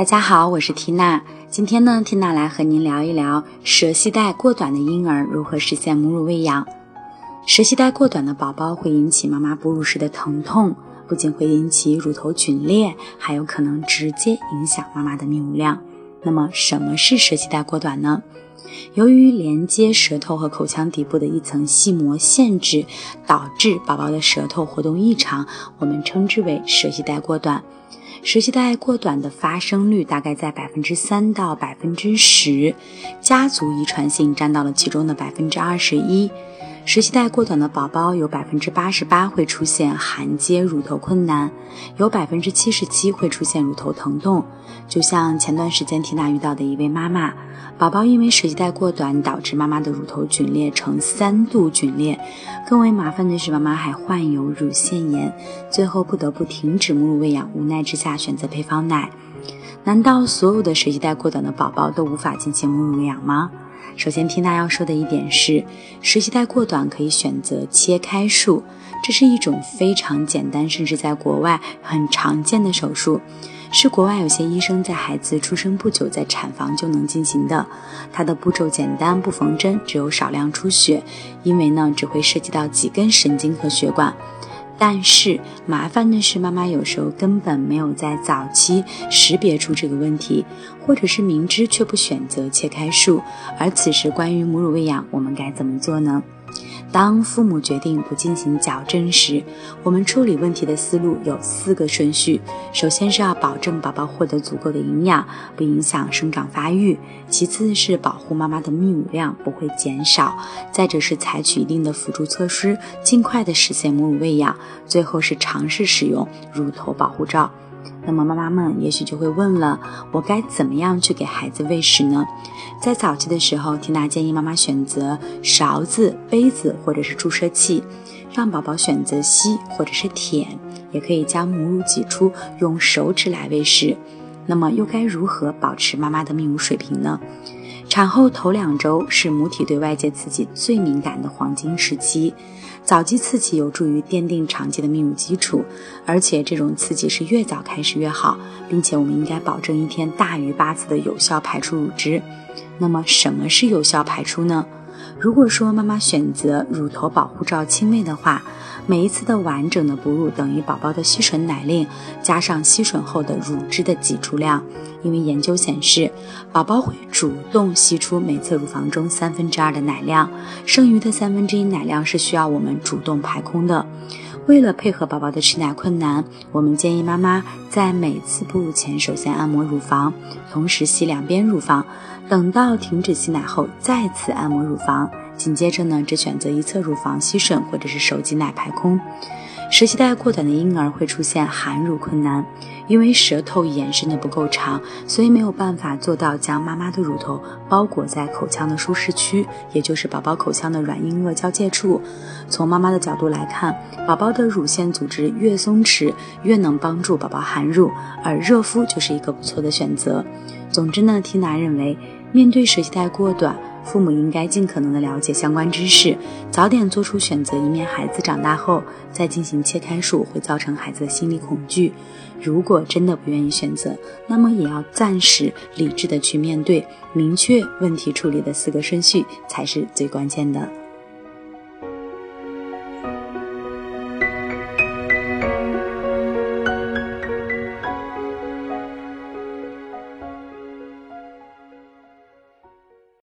大家好，我是缇娜。今天呢，缇娜来和您聊一聊舌系带过短的婴儿如何实现母乳喂养。舌系带过短的宝宝会引起妈妈哺乳时的疼痛，不仅会引起乳头皲裂，还有可能直接影响妈妈的泌乳量。那么，什么是舌系带过短呢？由于连接舌头和口腔底部的一层细膜限制，导致宝宝的舌头活动异常，我们称之为舌系带过短。舌系带过短的发生率大概在百分之三到百分之十，家族遗传性占到了其中的百分之二十一。舌系带过短的宝宝有百分之八十八会出现含接乳头困难，有百分之七十七会出现乳头疼痛。就像前段时间缇娜遇到的一位妈妈，宝宝因为舌系带过短，导致妈妈的乳头皲裂成三度皲裂。更为麻烦的是，妈妈还患有乳腺炎，最后不得不停止母乳喂养，无奈之下选择配方奶。难道所有的舌系带过短的宝宝都无法进行母乳喂养吗？首先，缇娜要说的一点是，舌系带过短可以选择切开术，这是一种非常简单，甚至在国外很常见的手术，是国外有些医生在孩子出生不久在产房就能进行的。它的步骤简单，不缝针，只有少量出血，因为呢只会涉及到几根神经和血管。但是麻烦的是，妈妈有时候根本没有在早期识别出这个问题，或者是明知却不选择切开术。而此时，关于母乳喂养，我们该怎么做呢？当父母决定不进行矫正时，我们处理问题的思路有四个顺序：首先是要保证宝宝获得足够的营养，不影响生长发育；其次是保护妈妈的泌乳量不会减少；再者是采取一定的辅助措施，尽快的实现母乳喂养；最后是尝试使用乳头保护罩。那么妈妈们也许就会问了，我该怎么样去给孩子喂食呢？在早期的时候，缇娜建议妈妈选择勺子、杯子或者是注射器，让宝宝选择吸或者是舔，也可以将母乳挤出，用手指来喂食。那么又该如何保持妈妈的泌乳水平呢？产后头两周是母体对外界刺激最敏感的黄金时期。早期刺激有助于奠定长期的泌乳基础，而且这种刺激是越早开始越好，并且我们应该保证一天大于八次的有效排出乳汁。那么什么是有效排出呢？如果说妈妈选择乳头保护罩亲喂的话，每一次的完整的哺乳等于宝宝的吸吮奶令加上吸吮后的乳汁的挤出量。因为研究显示，宝宝会主动吸出每次乳房中三分之二的奶量，剩余的三分之一奶量是需要我们主动排空的。为了配合宝宝的吃奶困难，我们建议妈妈在每次哺乳前首先按摩乳房，同时吸两边乳房，等到停止吸奶后再次按摩乳房，紧接着呢，只选择一侧乳房吸吮或者是手挤奶排空。舌系带过短的婴儿会出现含乳困难，因为舌头延伸的不够长，所以没有办法做到将妈妈的乳头包裹在口腔的舒适区，也就是宝宝口腔的软硬腭交界处。从妈妈的角度来看，宝宝的乳腺组织越松弛，越能帮助宝宝含乳，而热敷就是一个不错的选择。总之呢，缇娜认为，面对舌系带过短。父母应该尽可能的了解相关知识，早点做出选择，以免孩子长大后再进行切开术，会造成孩子的心理恐惧。如果真的不愿意选择，那么也要暂时理智的去面对，明确问题处理的四个顺序才是最关键的。